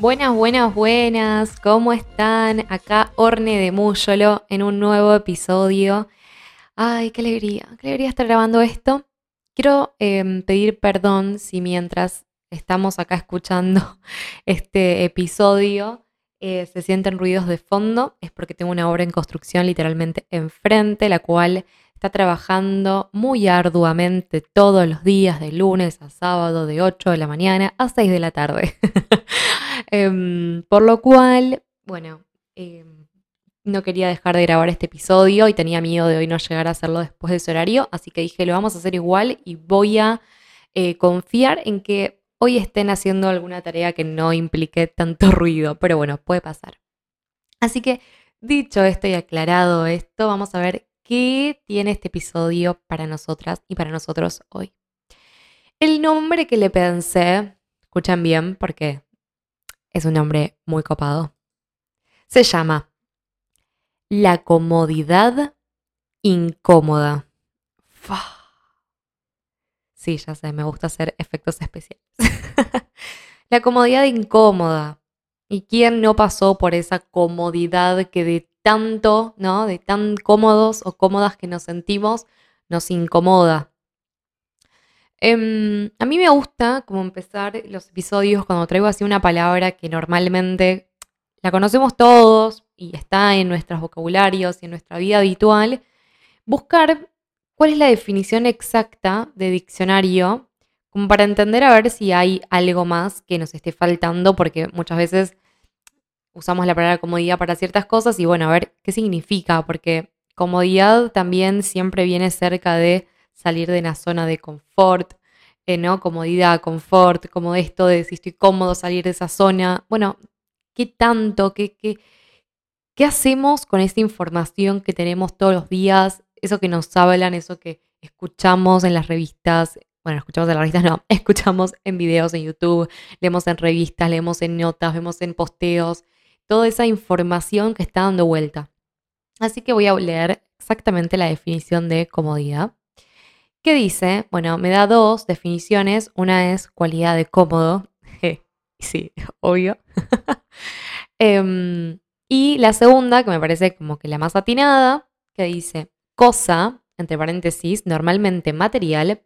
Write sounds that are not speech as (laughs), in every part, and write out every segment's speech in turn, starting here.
Buenas, buenas, buenas. ¿Cómo están? Acá Orne de Múyolo en un nuevo episodio. Ay, qué alegría, qué alegría estar grabando esto. Quiero em, pedir perdón si mientras estamos acá escuchando (laughs) este episodio eh, se sienten ruidos de fondo. Es porque tengo una obra en construcción literalmente enfrente, la cual está trabajando muy arduamente todos los días, de lunes a sábado, de 8 de la mañana a 6 de la tarde. (laughs) Em, por lo cual, bueno, em, no quería dejar de grabar este episodio y tenía miedo de hoy no llegar a hacerlo después de ese horario, así que dije, lo vamos a hacer igual y voy a eh, confiar en que hoy estén haciendo alguna tarea que no implique tanto (laughs) ruido, pero bueno, puede pasar. Así que, dicho esto y aclarado esto, vamos a ver qué tiene este episodio para nosotras y para nosotros hoy. El nombre que le pensé, escuchan bien porque es un nombre muy copado, se llama La comodidad incómoda. Sí, ya sé, me gusta hacer efectos especiales. (laughs) la comodidad incómoda. ¿Y quién no pasó por esa comodidad que de tanto, ¿no? De tan cómodos o cómodas que nos sentimos, nos incomoda. Em, a mí me gusta como empezar los episodios cuando traigo así una palabra que normalmente la conocemos todos y está en nuestros vocabularios y en nuestra vida habitual, buscar cuál es la definición exacta de diccionario, como para entender a ver si hay algo más que nos esté faltando, porque muchas veces usamos la palabra comodidad para ciertas cosas y bueno, a ver qué significa, porque comodidad también siempre viene cerca de salir de una zona de confort, eh, ¿no? Comodidad, confort, como esto de si estoy cómodo salir de esa zona. Bueno, ¿qué tanto? ¿Qué, qué, qué hacemos con esa información que tenemos todos los días? Eso que nos hablan, eso que escuchamos en las revistas, bueno, escuchamos en las revistas, no, (laughs) escuchamos en videos en YouTube, leemos en revistas, leemos en notas, vemos en posteos, toda esa información que está dando vuelta. Así que voy a leer exactamente la definición de comodidad. ¿Qué dice? Bueno, me da dos definiciones. Una es cualidad de cómodo. (laughs) sí, obvio. (laughs) Em, y la segunda, que me parece como que la más atinada, que dice cosa, entre paréntesis, normalmente material,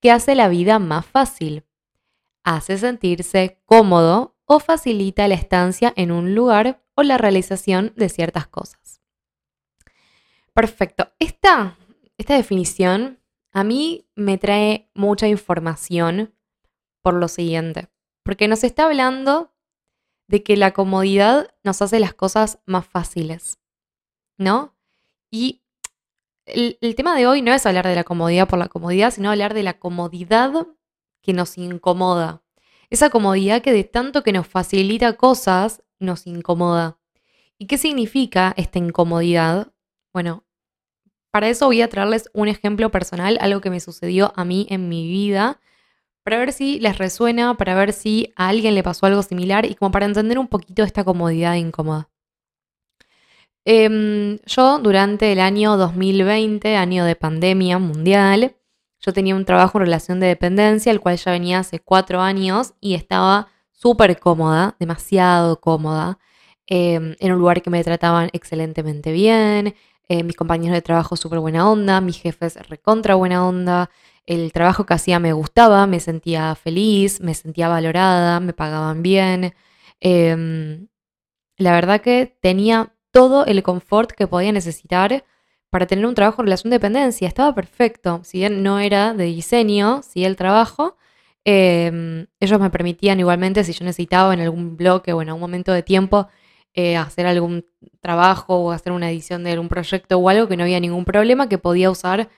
que hace la vida más fácil. Hace sentirse cómodo o facilita la estancia en un lugar o la realización de ciertas cosas. Perfecto. Esta, esta definición a mí me trae mucha información por lo siguiente, porque nos está hablando de que la comodidad nos hace las cosas más fáciles, ¿no? Y el, el, tema de hoy no es hablar de la comodidad por la comodidad, sino hablar de la comodidad que nos incomoda, esa comodidad que de tanto que nos facilita cosas, nos incomoda. ¿Y qué significa esta incomodidad? Bueno, para eso voy a traerles un ejemplo personal, algo que me sucedió a mí en mi vida, para ver si les resuena, para ver si a alguien le pasó algo similar y como para entender un poquito esta comodidad incómoda. Em, yo durante el año 2020, año de pandemia mundial, yo tenía un trabajo en relación de dependencia, el cual ya venía hace cuatro años y estaba súper cómoda, demasiado cómoda, em, en un lugar que me trataban excelentemente bien, eh, mis compañeros de trabajo súper buena onda, mis jefes recontra buena onda, el trabajo que hacía me gustaba, me sentía feliz, me sentía valorada, me pagaban bien. Em, la verdad que tenía todo el confort que podía necesitar para tener un trabajo en relación de dependencia. Estaba perfecto. Si bien no era de diseño, sí el trabajo, em, ellos me permitían igualmente, si yo necesitaba en algún bloque o en algún momento de tiempo, eh, hacer algún trabajo o hacer una edición de algún proyecto o algo que no había ningún problema, que podía usar.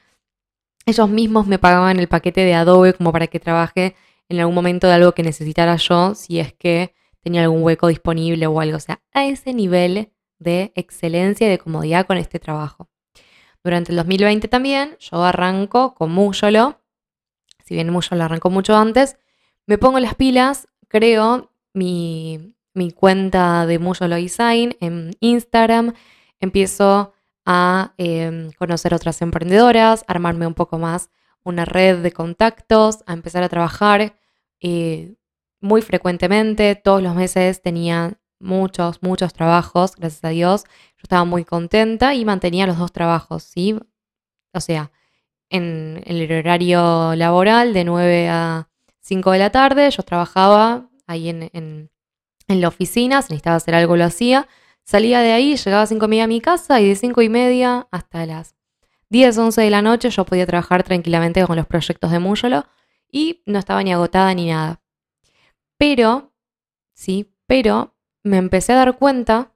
Ellos mismos me pagaban el paquete de Adobe como para que trabaje en algún momento de algo que necesitara yo, si es que tenía algún hueco disponible o algo. O sea, a ese nivel de excelencia y de comodidad con este trabajo. Durante el 2020 también yo arranco con Muyolo, si bien Muyolo arrancó mucho antes, me pongo las pilas, creo mi, cuenta de Muyolo Design en Instagram, empiezo a em, conocer otras emprendedoras, armarme un poco más una red de contactos, a empezar a trabajar. Eh, muy frecuentemente, todos los meses tenía muchos, muchos trabajos, gracias a Dios. Yo estaba muy contenta y mantenía los dos trabajos, ¿sí? O sea, en el horario laboral de 9 a 5 de la tarde, yo trabajaba ahí en, en, la oficina, si necesitaba hacer algo lo hacía. Salía de ahí, llegaba a 5 y media a mi casa y de 5 y media hasta las 10, 11 de la noche yo podía trabajar tranquilamente con los proyectos de Múyolo y no estaba ni agotada ni nada. Pero, sí, pero me empecé a dar cuenta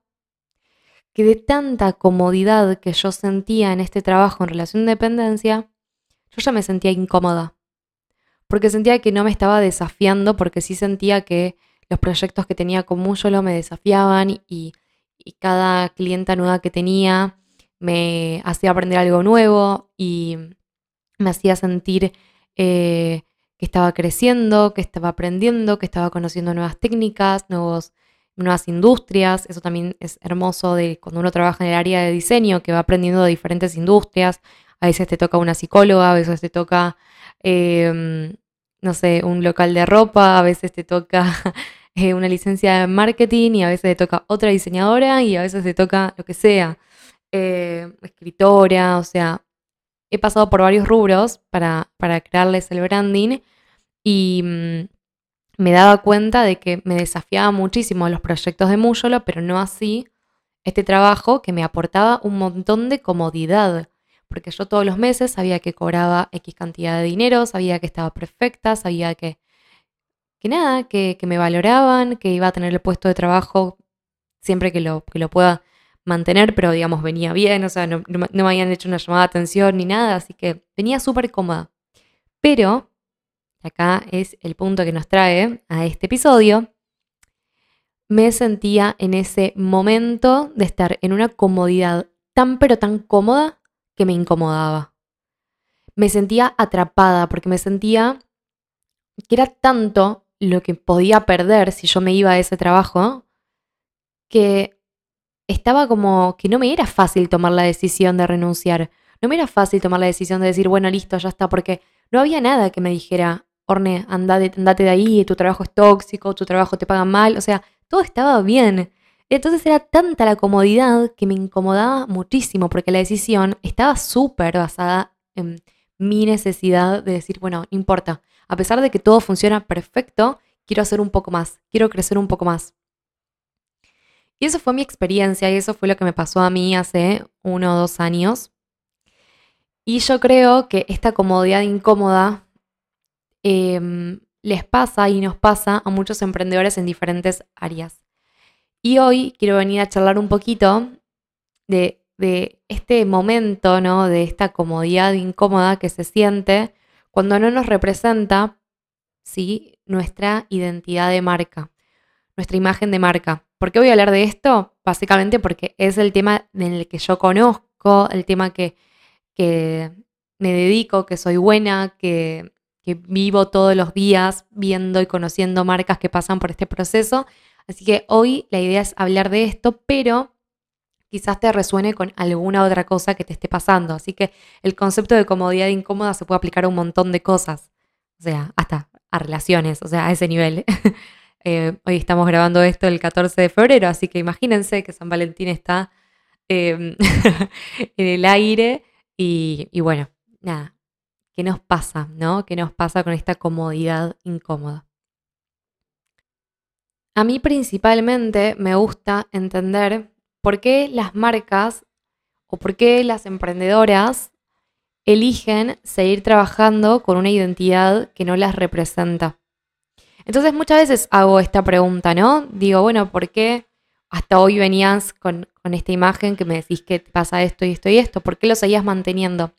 que de tanta comodidad que yo sentía en este trabajo en relación de dependencia, yo ya me sentía incómoda. Porque sentía que no me estaba desafiando, porque sí sentía que los proyectos que tenía con Múyolo me desafiaban y, cada clienta nueva que tenía me hacía aprender algo nuevo y me hacía sentir eh, que estaba creciendo, que estaba aprendiendo, que estaba conociendo nuevas técnicas, nuevos, nuevas industrias. Eso también es hermoso de cuando uno trabaja en el área de diseño, que va aprendiendo de diferentes industrias. A veces te toca una psicóloga, a veces te toca, em, no sé, un local de ropa, a veces te toca (laughs) eh, una licencia de marketing y a veces te toca otra diseñadora y a veces te toca lo que sea. Eh, escritora, o sea, he pasado por varios rubros para, para crearles el branding y mm, me daba cuenta de que me desafiaba muchísimo los proyectos de Múyolo, pero no así este trabajo que me aportaba un montón de comodidad, porque yo todos los meses sabía que cobraba X cantidad de dinero, sabía que estaba perfecta, sabía que, que nada, que, que me valoraban, que iba a tener el puesto de trabajo siempre que lo, que lo pueda mantener, pero digamos venía bien, o sea, no, me habían hecho una llamada de atención ni nada, así que venía súper cómoda. Pero, acá es el punto que nos trae a este episodio, me sentía en ese momento de estar en una comodidad tan pero tan cómoda que me incomodaba. Me sentía atrapada porque me sentía que era tanto lo que podía perder si yo me iba a ese trabajo que estaba como que no me era fácil tomar la decisión de renunciar. No me era fácil tomar la decisión de decir, bueno, listo, ya está, porque no había nada que me dijera, Orne, andate, andate de ahí, tu trabajo es tóxico, tu trabajo te paga mal, o sea, todo estaba bien. Entonces era tanta la comodidad que me incomodaba muchísimo porque la decisión estaba súper basada en mi necesidad de decir, bueno, no importa, a pesar de que todo funciona perfecto, quiero hacer un poco más, quiero crecer un poco más. Y eso fue mi experiencia y eso fue lo que me pasó a mí hace uno o dos años. Y yo creo que esta comodidad incómoda em, les pasa y nos pasa a muchos emprendedores en diferentes áreas. Y hoy quiero venir a charlar un poquito de, este momento, ¿no? De esta comodidad incómoda que se siente cuando no nos representa, ¿sí? Nuestra identidad de marca, nuestra imagen de marca. ¿Por qué voy a hablar de esto? Básicamente porque es el tema en el que yo conozco, el tema que, me dedico, que soy buena, que, que vivo todos los días viendo y conociendo marcas que pasan por este proceso. Así que hoy la idea es hablar de esto, pero quizás te resuene con alguna otra cosa que te esté pasando. Así que el concepto de comodidad incómoda se puede aplicar a un montón de cosas. O sea, hasta a relaciones, o sea, a ese nivel. (laughs) Eh, hoy estamos grabando esto el 14 de febrero, así que imagínense que San Valentín está em, (laughs) en el aire y, y, bueno, nada, ¿qué nos pasa, no? ¿Qué nos pasa con esta comodidad incómoda? A mí principalmente me gusta entender por qué las marcas o por qué las emprendedoras eligen seguir trabajando con una identidad que no las representa. Entonces muchas veces hago esta pregunta, ¿no? Digo, bueno, ¿por qué hasta hoy venías con, esta imagen que me decís que pasa esto y esto y esto? ¿Por qué lo seguías manteniendo?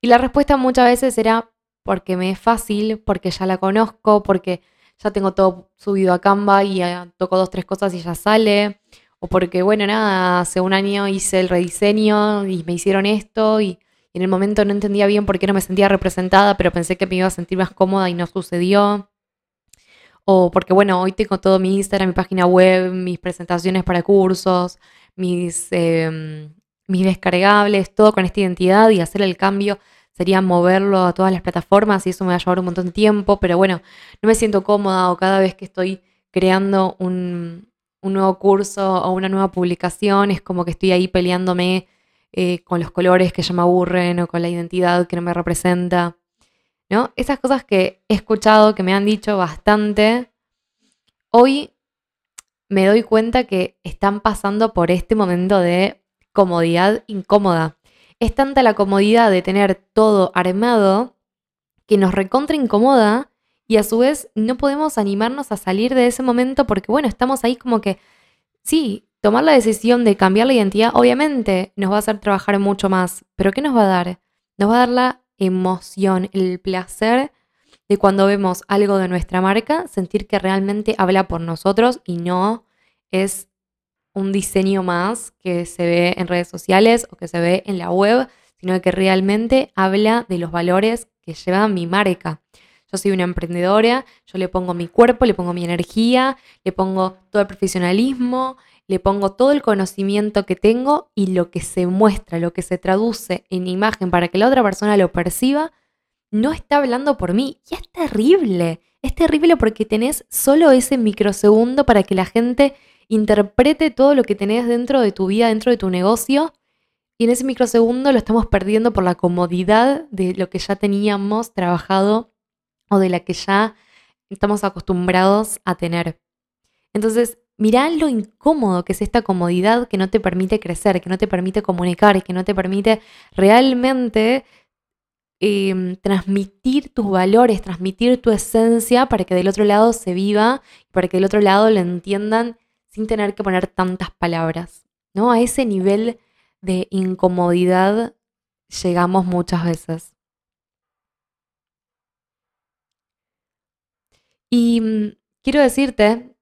Y la respuesta muchas veces era porque me es fácil, porque ya la conozco, porque ya tengo todo subido a Canva y toco dos, tres cosas y ya sale. O porque, bueno, nada, hace un año hice el rediseño y me hicieron esto y, en el momento no entendía bien por qué no me sentía representada, pero pensé que me iba a sentir más cómoda y no sucedió o porque bueno, hoy tengo todo mi Instagram, mi página web, mis presentaciones para cursos, mis, em, mis descargables, todo con esta identidad y hacer el cambio sería moverlo a todas las plataformas y eso me va a llevar un montón de tiempo, pero bueno, no me siento cómoda o cada vez que estoy creando un, nuevo curso o una nueva publicación, es como que estoy ahí peleándome eh, con los colores que ya me aburren o con la identidad que no me representa. ¿No? Esas cosas que he escuchado, que me han dicho bastante, hoy me doy cuenta que están pasando por este momento de comodidad incómoda. Es tanta la comodidad de tener todo armado que nos recontra incomoda y a su vez no podemos animarnos a salir de ese momento porque, bueno, estamos ahí como que, sí, tomar la decisión de cambiar la identidad obviamente nos va a hacer trabajar mucho más, pero ¿qué nos va a dar? Nos va a dar la emoción, el placer de cuando vemos algo de nuestra marca, sentir que realmente habla por nosotros y no es un diseño más que se ve en redes sociales o que se ve en la web, sino que realmente habla de los valores que lleva mi marca. Yo soy una emprendedora, yo le pongo mi cuerpo, le pongo mi energía, le pongo todo el profesionalismo, le pongo todo el conocimiento que tengo y lo que se muestra, lo que se traduce en imagen para que la otra persona lo perciba, no está hablando por mí. Y es terrible. Es terrible porque tenés solo ese microsegundo para que la gente interprete todo lo que tenés dentro de tu vida, dentro de tu negocio. Y en ese microsegundo lo estamos perdiendo por la comodidad de lo que ya teníamos trabajado o de la que ya estamos acostumbrados a tener. Entonces, mirá lo incómodo que es esta comodidad que no te permite crecer, que no te permite comunicar, que no te permite realmente em, transmitir tus valores, transmitir tu esencia para que del otro lado se viva, para que del otro lado lo entiendan sin tener que poner tantas palabras. ¿no? A ese nivel de incomodidad llegamos muchas veces. Y mm, quiero decirte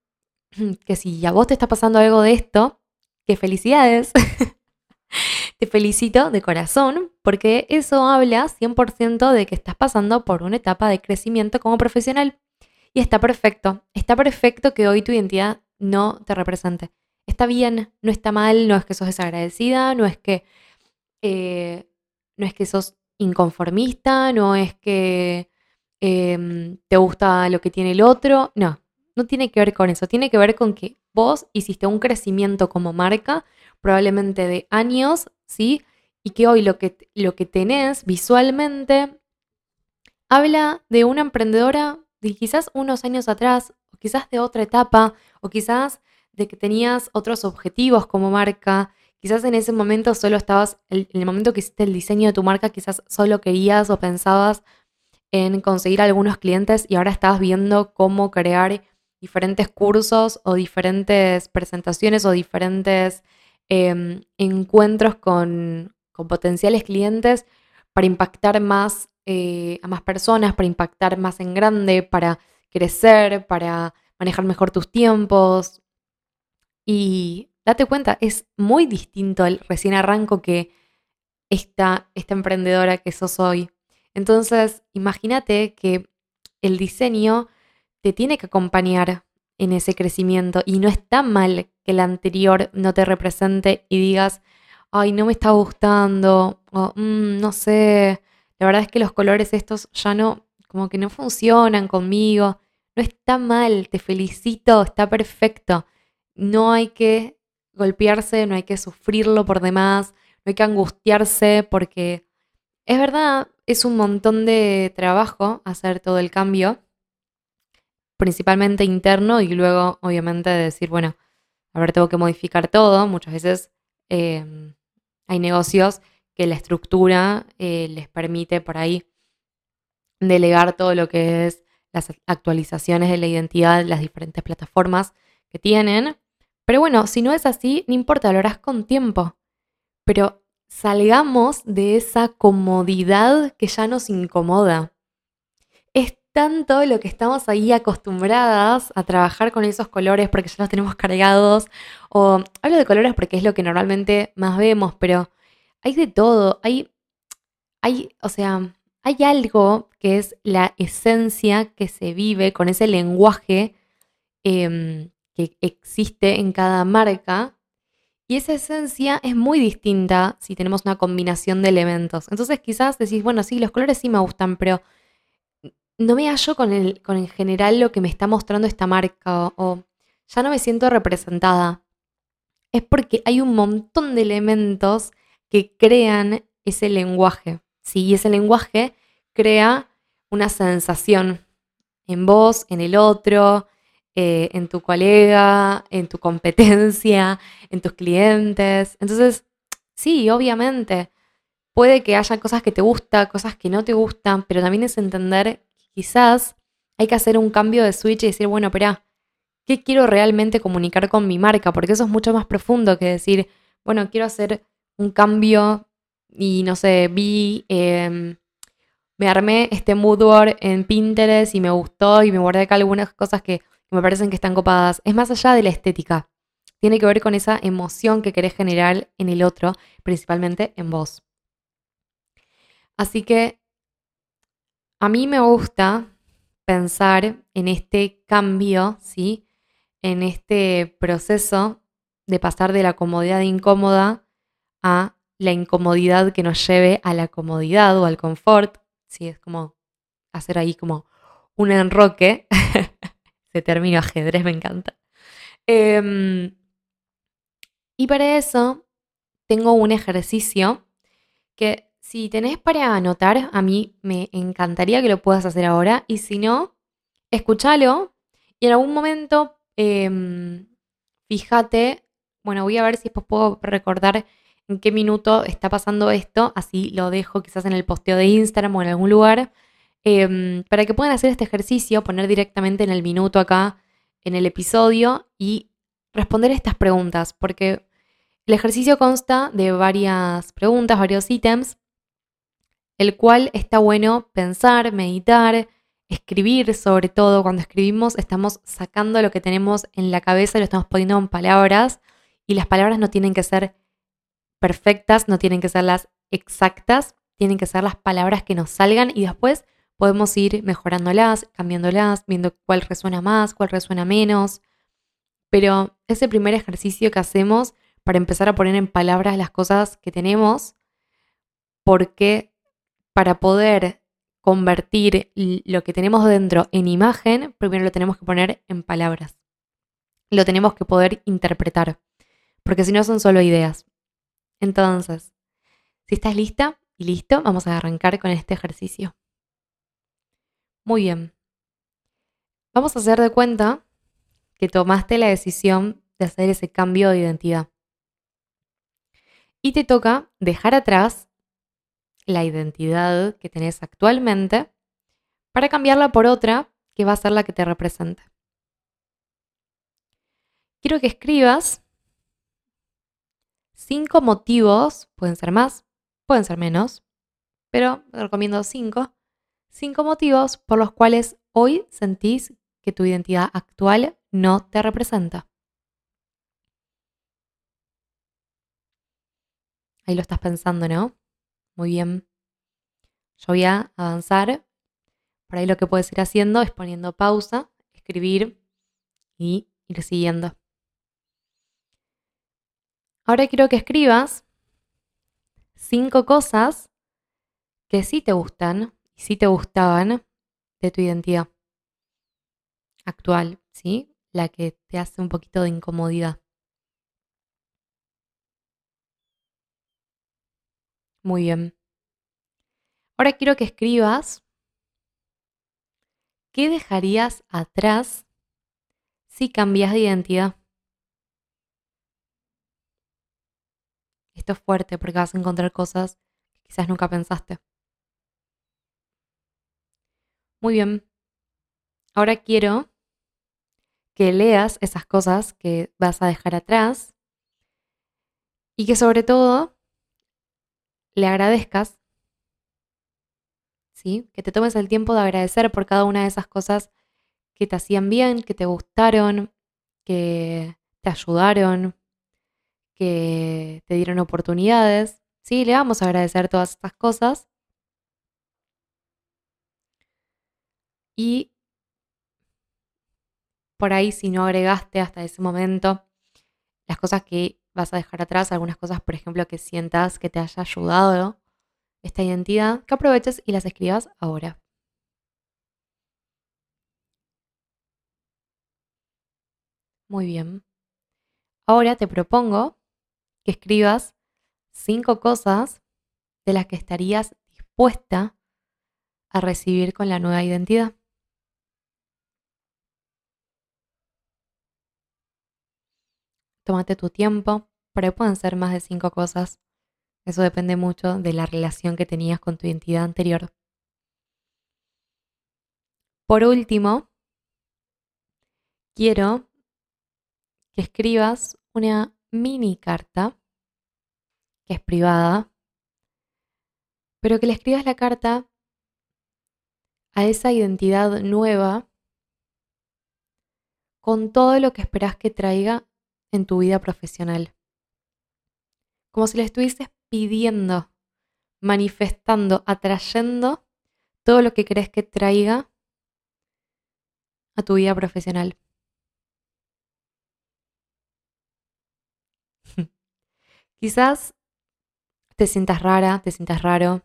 (clears throat) que si a vos te está pasando algo de esto, que felicidades. (laughs) te felicito de corazón porque eso habla 100% de que estás pasando por una etapa de crecimiento como profesional. Y está perfecto, está perfecto que hoy tu identidad no te represente. Está bien, no está mal, no es que sos desagradecida, no es que, eh, no es que sos inconformista, no es que em, te gusta lo que tiene el otro, no, no tiene que ver con eso, tiene que ver con que vos hiciste un crecimiento como marca, probablemente de años, ¿sí? Y que hoy lo que, lo que tenés visualmente habla de una emprendedora de quizás unos años atrás, o quizás de otra etapa, o quizás de que tenías otros objetivos como marca, quizás en ese momento solo estabas, en el momento que hiciste el diseño de tu marca, quizás solo querías o pensabas en conseguir algunos clientes y ahora estabas viendo cómo crear diferentes cursos o diferentes presentaciones o diferentes em, encuentros con, con, potenciales clientes para impactar más eh, a más personas, para impactar más en grande, para crecer, para manejar mejor tus tiempos. Y date cuenta, es muy distinto el recién arranco que esta, esta emprendedora que sos hoy. Entonces, imagínate que el diseño te tiene que acompañar en ese crecimiento y no está mal que el anterior no te represente y digas, ay, no me está gustando, o mm, no sé, la verdad es que los colores estos ya no, como que no funcionan conmigo. No está mal, te felicito, está perfecto. No hay que golpearse, no hay que sufrirlo por demás, no hay que angustiarse porque es verdad, es un montón de trabajo hacer todo el cambio, principalmente interno y luego obviamente decir, bueno, a ver, tengo que modificar todo. Muchas veces em, hay negocios que la estructura eh, les permite por ahí delegar todo lo que es las actualizaciones de la identidad, las diferentes plataformas que tienen. Pero bueno, si no es así, no importa, lo harás con tiempo. Pero salgamos de esa comodidad que ya nos incomoda. Es tanto lo que estamos ahí acostumbradas a trabajar con esos colores porque ya los tenemos cargados. O hablo de colores porque es lo que normalmente más vemos, pero hay de todo. Hay, hay, o sea, hay algo que es la esencia que se vive con ese lenguaje em, que existe en cada marca Y esa esencia es muy distinta si tenemos una combinación de elementos. Entonces quizás decís, bueno, sí, los colores sí me gustan, pero no me hallo con, el, con en general lo que me está mostrando esta marca o, o ya no me siento representada. Es porque hay un montón de elementos que crean ese lenguaje. ¿sí? Y ese lenguaje crea una sensación en vos, en el otro, eh, en tu colega, en tu competencia, en tus clientes. Entonces, sí, obviamente, puede que haya cosas que te gustan, cosas que no te gustan, pero también es entender que quizás hay que hacer un cambio de switch y decir, bueno, espera, ¿qué quiero realmente comunicar con mi marca? Porque eso es mucho más profundo que decir, bueno, quiero hacer un cambio y no sé, vi, em, me armé este mood board en Pinterest y me gustó y me guardé acá algunas cosas que me parecen que están copadas, es más allá de la estética. Tiene que ver con esa emoción que querés generar en el otro, principalmente en vos. Así que a mí me gusta pensar en este cambio, ¿sí? En este proceso de pasar de la comodidad incómoda a la incomodidad que nos lleve a la comodidad o al confort. Sí, es como hacer ahí como un enroque (laughs) Ese término ajedrez me encanta. Em, y para eso tengo un ejercicio que si tenés para anotar, a mí me encantaría que lo puedas hacer ahora. Y si no, escúchalo y en algún momento em, fíjate, bueno, voy a ver si después puedo recordar en qué minuto está pasando esto, así lo dejo quizás en el posteo de Instagram o en algún lugar. Em, para que puedan hacer este ejercicio, poner directamente en el minuto acá en el episodio y responder estas preguntas, porque el ejercicio consta de varias preguntas, varios ítems, el cual está bueno pensar, meditar, escribir sobre todo. Cuando escribimos estamos sacando lo que tenemos en la cabeza lo estamos poniendo en palabras y las palabras no tienen que ser perfectas, no tienen que ser las exactas, tienen que ser las palabras que nos salgan y después podemos ir mejorándolas, cambiándolas, viendo cuál resuena más, cuál resuena menos. Pero ese primer ejercicio que hacemos para empezar a poner en palabras las cosas que tenemos, porque para poder convertir lo que tenemos dentro en imagen, primero lo tenemos que poner en palabras. Lo tenemos que poder interpretar, porque si no son solo ideas. Entonces, si estás lista y listo, vamos a arrancar con este ejercicio. Muy bien. Vamos a hacer de cuenta que tomaste la decisión de hacer ese cambio de identidad. Y te toca dejar atrás la identidad que tenés actualmente para cambiarla por otra que va a ser la que te represente. Quiero que escribas cinco motivos, pueden ser más, pueden ser menos, pero recomiendo cinco, Cinco motivos por los cuales hoy sentís que tu identidad actual no te representa. Ahí lo estás pensando, ¿no? Muy bien. Yo voy a avanzar. Por ahí lo que puedes ir haciendo es poniendo pausa, escribir y ir siguiendo. Ahora quiero que escribas cinco cosas que sí te gustan y si te gustaban de tu identidad actual, ¿sí? La que te hace un poquito de incomodidad. Muy bien. Ahora quiero que escribas qué dejarías atrás si cambias de identidad. Esto es fuerte porque vas a encontrar cosas que quizás nunca pensaste. Muy bien. Ahora quiero que leas esas cosas que vas a dejar atrás y que sobre todo le agradezcas, ¿sí? Que te tomes el tiempo de agradecer por cada una de esas cosas que te hacían bien, que te gustaron, que te ayudaron, que te dieron oportunidades. Sí, le vamos a agradecer todas estas cosas Y por ahí si no agregaste hasta ese momento las cosas que vas a dejar atrás algunas cosas, por ejemplo, que sientas que te haya ayudado esta identidad, que aproveches y las escribas ahora. Muy bien. Ahora te propongo que escribas cinco cosas de las que estarías dispuesta a recibir con la nueva identidad. Tómate tu tiempo, pero pueden ser más de cinco cosas. Eso depende mucho de la relación que tenías con tu identidad anterior. Por último, quiero que escribas una mini carta, que es privada, pero que le escribas la carta a esa identidad nueva con todo lo que esperas que traiga en tu vida profesional. Como si le estuvieses pidiendo, manifestando, atrayendo todo lo que crees que traiga a tu vida profesional. Quizás te sientas rara, te sientas raro.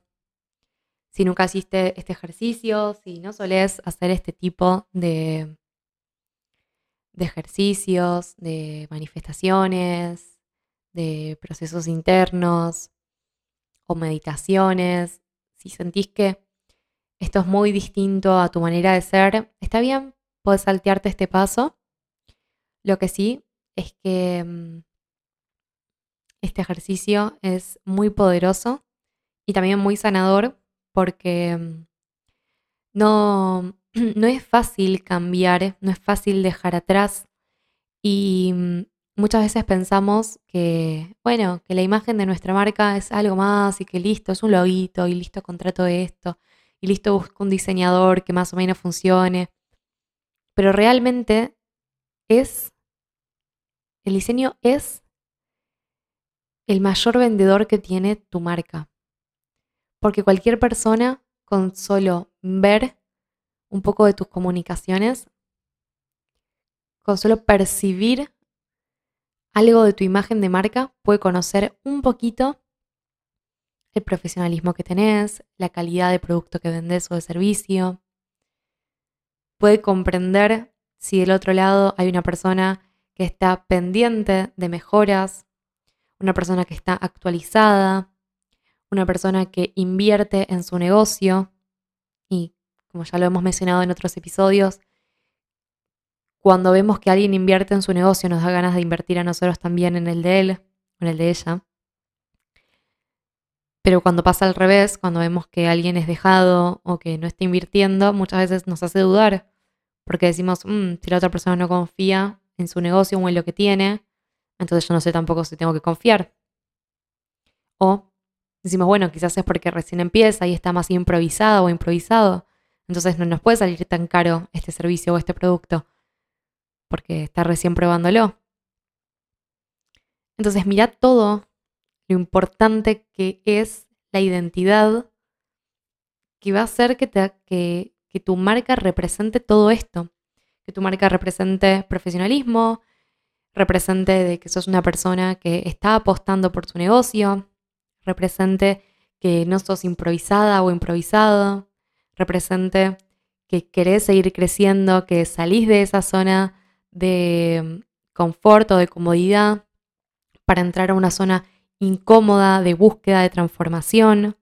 Si nunca hiciste este ejercicio, si no solés hacer este tipo de, de ejercicios, de manifestaciones, de procesos internos o meditaciones, si sentís que esto es muy distinto a tu manera de ser, está bien, puedes saltearte este paso. Lo que sí es que mm, este ejercicio es muy poderoso y también muy sanador porque mm, no, (clears throat) no es fácil cambiar, no es fácil dejar atrás y mm, muchas veces pensamos que, bueno, que la imagen de nuestra marca es algo más y que listo, es un loguito y listo, contrato esto y listo, busco un diseñador que más o menos funcione. Pero realmente es, el diseño es el mayor vendedor que tiene tu marca. Porque cualquier persona con solo ver un poco de tus comunicaciones, con solo percibir algo de tu imagen de marca, puede conocer un poquito el profesionalismo que tenés, la calidad de producto que vendes o de servicio. Puede comprender si del otro lado hay una persona que está pendiente de mejoras, una persona que está actualizada, una persona que invierte en su negocio y, como ya lo hemos mencionado en otros episodios, cuando vemos que alguien invierte en su negocio nos da ganas de invertir a nosotros también en el de él, en el de ella. Pero cuando pasa al revés, cuando vemos que alguien es dejado o que no está invirtiendo, muchas veces nos hace dudar, porque decimos, mm, si la otra persona no confía en su negocio o en lo que tiene, entonces yo no sé tampoco si tengo que confiar. O decimos, bueno, quizás es porque recién empieza y está más improvisado o improvisado, entonces no nos puede salir tan caro este servicio o este producto, porque está recién probándolo. Entonces mira todo lo importante que es la identidad que va a hacer que, tu marca represente todo esto, que tu marca represente profesionalismo, represente de que sos una persona que está apostando por su negocio, represente que no sos improvisada o improvisado, represente que querés seguir creciendo, que salís de esa zona de mm, confort o de comodidad para entrar a una zona incómoda de búsqueda de transformación.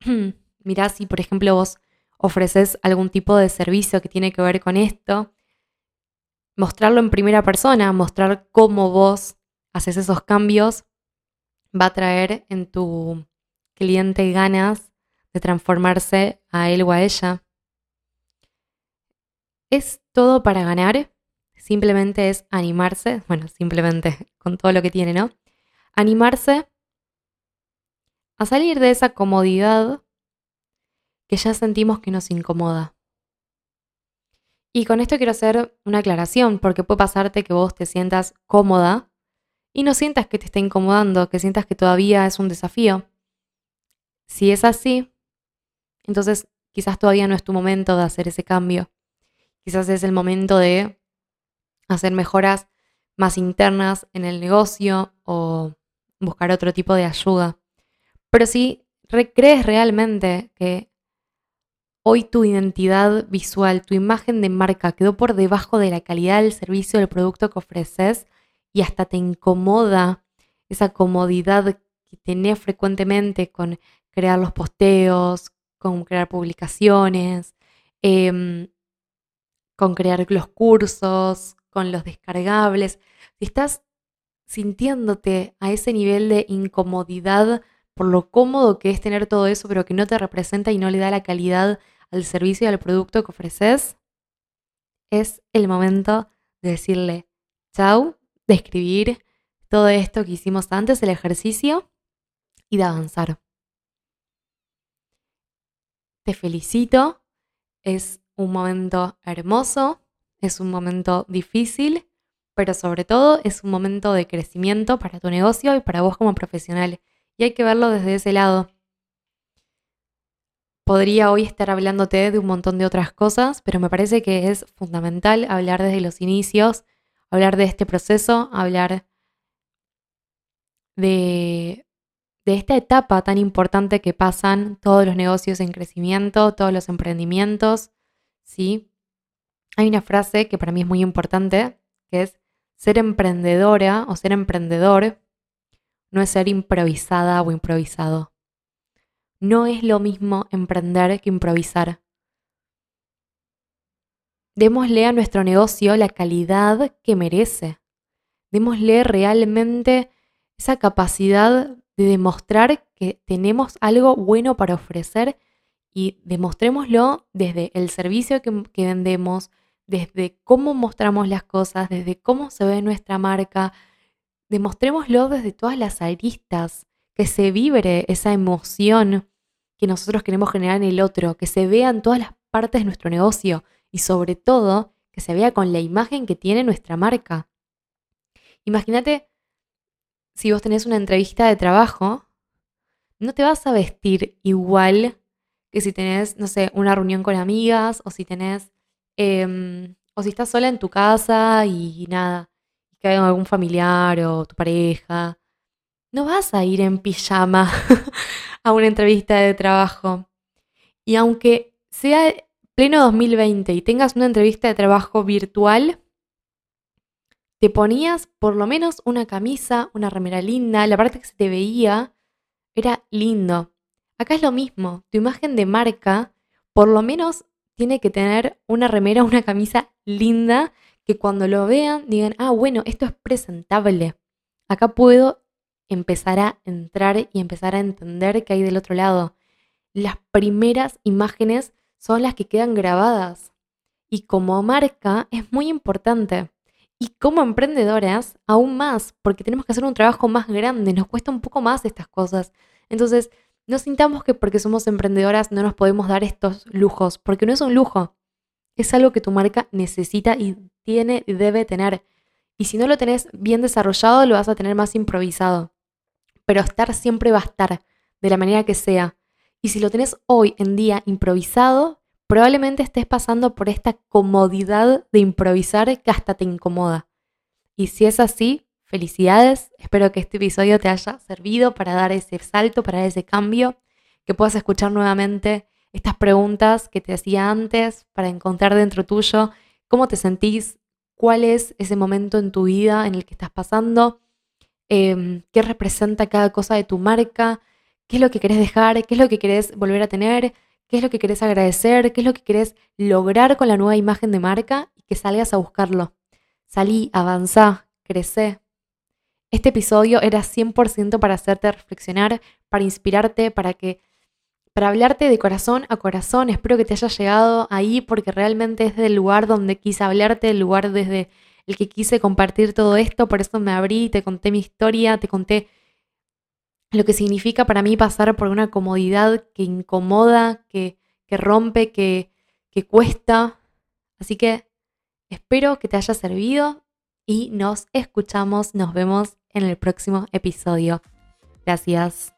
(clears throat) Mirá si, por ejemplo, vos ofreces algún tipo de servicio que tiene que ver con esto mostrarlo en primera persona, mostrar cómo vos haces esos cambios, va a traer en tu cliente ganas de transformarse a él o a ella. Es todo para ganar, simplemente es animarse, bueno, simplemente (laughs) con todo lo que tiene, ¿no? Animarse a salir de esa comodidad que ya sentimos que nos incomoda. Y con esto quiero hacer una aclaración, porque puede pasarte que vos te sientas cómoda y no sientas que te está incomodando, que sientas que todavía es un desafío. Si es así, entonces quizás todavía no es tu momento de hacer ese cambio. Quizás es el momento de hacer mejoras más internas en el negocio o buscar otro tipo de ayuda. Pero si crees realmente que hoy tu identidad visual, tu imagen de marca quedó por debajo de la calidad del servicio del producto que ofreces y hasta te incomoda esa comodidad que tenés frecuentemente con crear los posteos, con crear publicaciones, em, con crear los cursos, con los descargables. Si estás sintiéndote a ese nivel de incomodidad por lo cómodo que es tener todo eso, pero que no te representa y no le da la calidad al servicio y al producto que ofreces, es el momento de decirle chau, de escribir todo esto que hicimos antes, el ejercicio, y de avanzar. Te felicito, es un momento hermoso, es un momento difícil, pero sobre todo es un momento de crecimiento para tu negocio y para vos como profesional. Y hay que verlo desde ese lado. Podría hoy estar hablándote de un montón de otras cosas, pero me parece que es fundamental hablar desde los inicios, hablar de este proceso, hablar de, esta etapa tan importante que pasan todos los negocios en crecimiento, todos los emprendimientos, ¿sí? Hay una frase que para mí es muy importante, que es ser emprendedora o ser emprendedor no es ser improvisada o improvisado. No es lo mismo emprender que improvisar. Démosle a nuestro negocio la calidad que merece. Démosle realmente esa capacidad de demostrar que tenemos algo bueno para ofrecer y demostrémoslo desde el servicio que, vendemos, desde cómo mostramos las cosas, desde cómo se ve nuestra marca. Demostrémoslo desde todas las aristas, que se vibre esa emoción que nosotros queremos generar en el otro, que se vea en todas las partes de nuestro negocio y sobre todo que se vea con la imagen que tiene nuestra marca. Imagínate si vos tenés una entrevista de trabajo, no te vas a vestir igual que si tenés, no sé, una reunión con amigas o si tenés, em, o si estás sola en tu casa y nada, que hay algún familiar o tu pareja. No vas a ir en pijama (laughs) a una entrevista de trabajo. Y aunque sea pleno 2020 y tengas una entrevista de trabajo virtual, te ponías por lo menos una camisa, una remera linda, la parte que se te veía era lindo. Acá es lo mismo, tu imagen de marca por lo menos tiene que tener una remera, una camisa linda, que cuando lo vean digan, ah, bueno, esto es presentable. Acá puedo empezar a entrar y empezar a entender qué hay del otro lado. Las primeras imágenes son las que quedan grabadas. Y como marca es muy importante. Y como emprendedoras, aún más, porque tenemos que hacer un trabajo más grande, nos cuesta un poco más estas cosas. Entonces, no sintamos que porque somos emprendedoras no nos podemos dar estos lujos, porque no es un lujo, es algo que tu marca necesita y tiene y debe tener. Y si no lo tenés bien desarrollado, lo vas a tener más improvisado. Pero estar siempre va a estar, de la manera que sea. Y si lo tenés hoy en día improvisado, probablemente estés pasando por esta comodidad de improvisar que hasta te incomoda. Y si es así, felicidades. Espero que este episodio te haya servido para dar ese salto, para ese cambio, que puedas escuchar nuevamente estas preguntas que te hacía antes para encontrar dentro tuyo cómo te sentís, cuál es ese momento en tu vida en el que estás pasando, em, qué representa cada cosa de tu marca, qué es lo que querés dejar, qué es lo que querés volver a tener, qué es lo que querés agradecer, qué es lo que querés lograr con la nueva imagen de marca y que salgas a buscarlo. Salí, avanzá, crecé. Este episodio era 100% para hacerte reflexionar, para inspirarte, para que para hablarte de corazón a corazón. Espero que te haya llegado ahí porque realmente es del lugar donde quise hablarte, el lugar desde el que quise compartir todo esto. Por eso me abrí, te conté mi historia, te conté lo que significa para mí pasar por una comodidad que incomoda, que, rompe, que, que cuesta. Así que espero que te haya servido y nos escuchamos, nos vemos en el próximo episodio. Gracias.